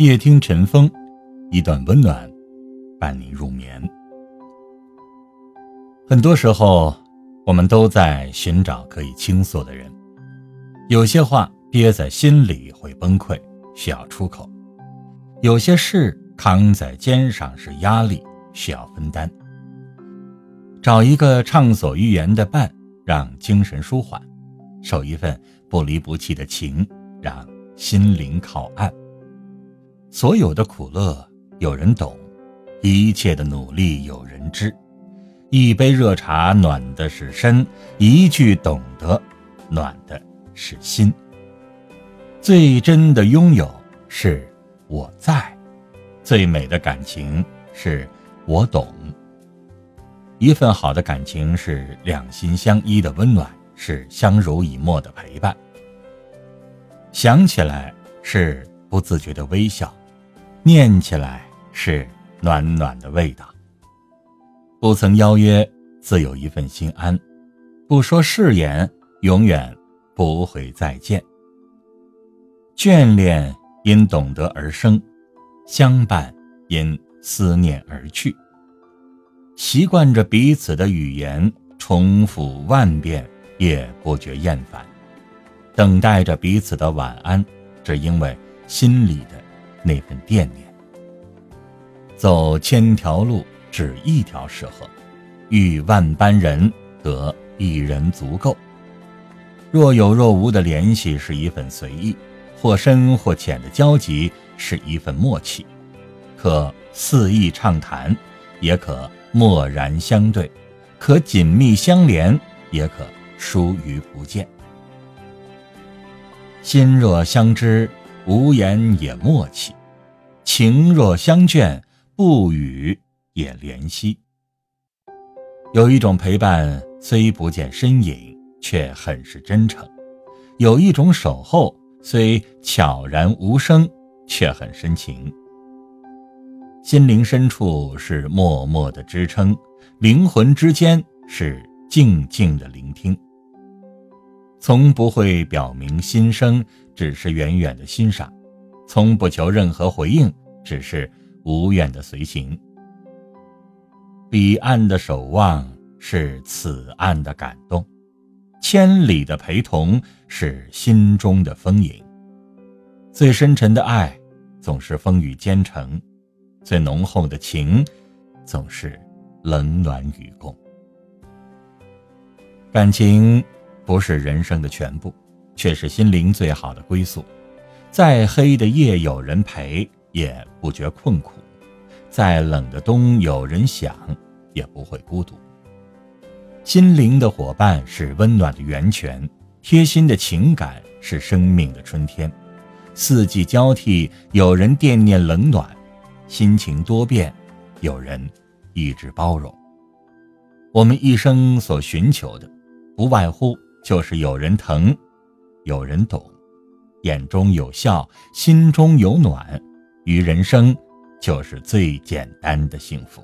夜听晨风，一段温暖，伴你入眠。很多时候，我们都在寻找可以倾诉的人。有些话憋在心里会崩溃，需要出口；有些事扛在肩上是压力，需要分担。找一个畅所欲言的伴，让精神舒缓；守一份不离不弃的情，让心灵靠岸。所有的苦乐有人懂，一切的努力有人知。一杯热茶暖的是身，一句懂得暖的是心。最真的拥有是我在，最美的感情是我懂。一份好的感情是两心相依的温暖，是相濡以沫的陪伴。想起来是不自觉的微笑。念起来是暖暖的味道。不曾邀约，自有一份心安；不说誓言，永远不会再见。眷恋因懂得而生，相伴因思念而去。习惯着彼此的语言，重复万遍也不觉厌烦。等待着彼此的晚安，只因为心里的。那份惦念。走千条路，只一条适合；遇万般人，得一人足够。若有若无的联系是一份随意，或深或浅的交集是一份默契。可肆意畅谈，也可默然相对；可紧密相连，也可疏于不见。心若相知。无言也默契，情若相眷，不语也怜惜。有一种陪伴，虽不见身影，却很是真诚；有一种守候，虽悄然无声，却很深情。心灵深处是默默的支撑，灵魂之间是静静的聆听。从不会表明心声，只是远远的欣赏；从不求任何回应，只是无怨的随行。彼岸的守望是此岸的感动，千里的陪同是心中的丰盈。最深沉的爱总是风雨兼程，最浓厚的情总是冷暖与共。感情。不是人生的全部，却是心灵最好的归宿。再黑的夜有人陪，也不觉困苦；再冷的冬有人想，也不会孤独。心灵的伙伴是温暖的源泉，贴心的情感是生命的春天。四季交替，有人惦念冷暖；心情多变，有人一直包容。我们一生所寻求的，不外乎。就是有人疼，有人懂，眼中有笑，心中有暖，于人生就是最简单的幸福。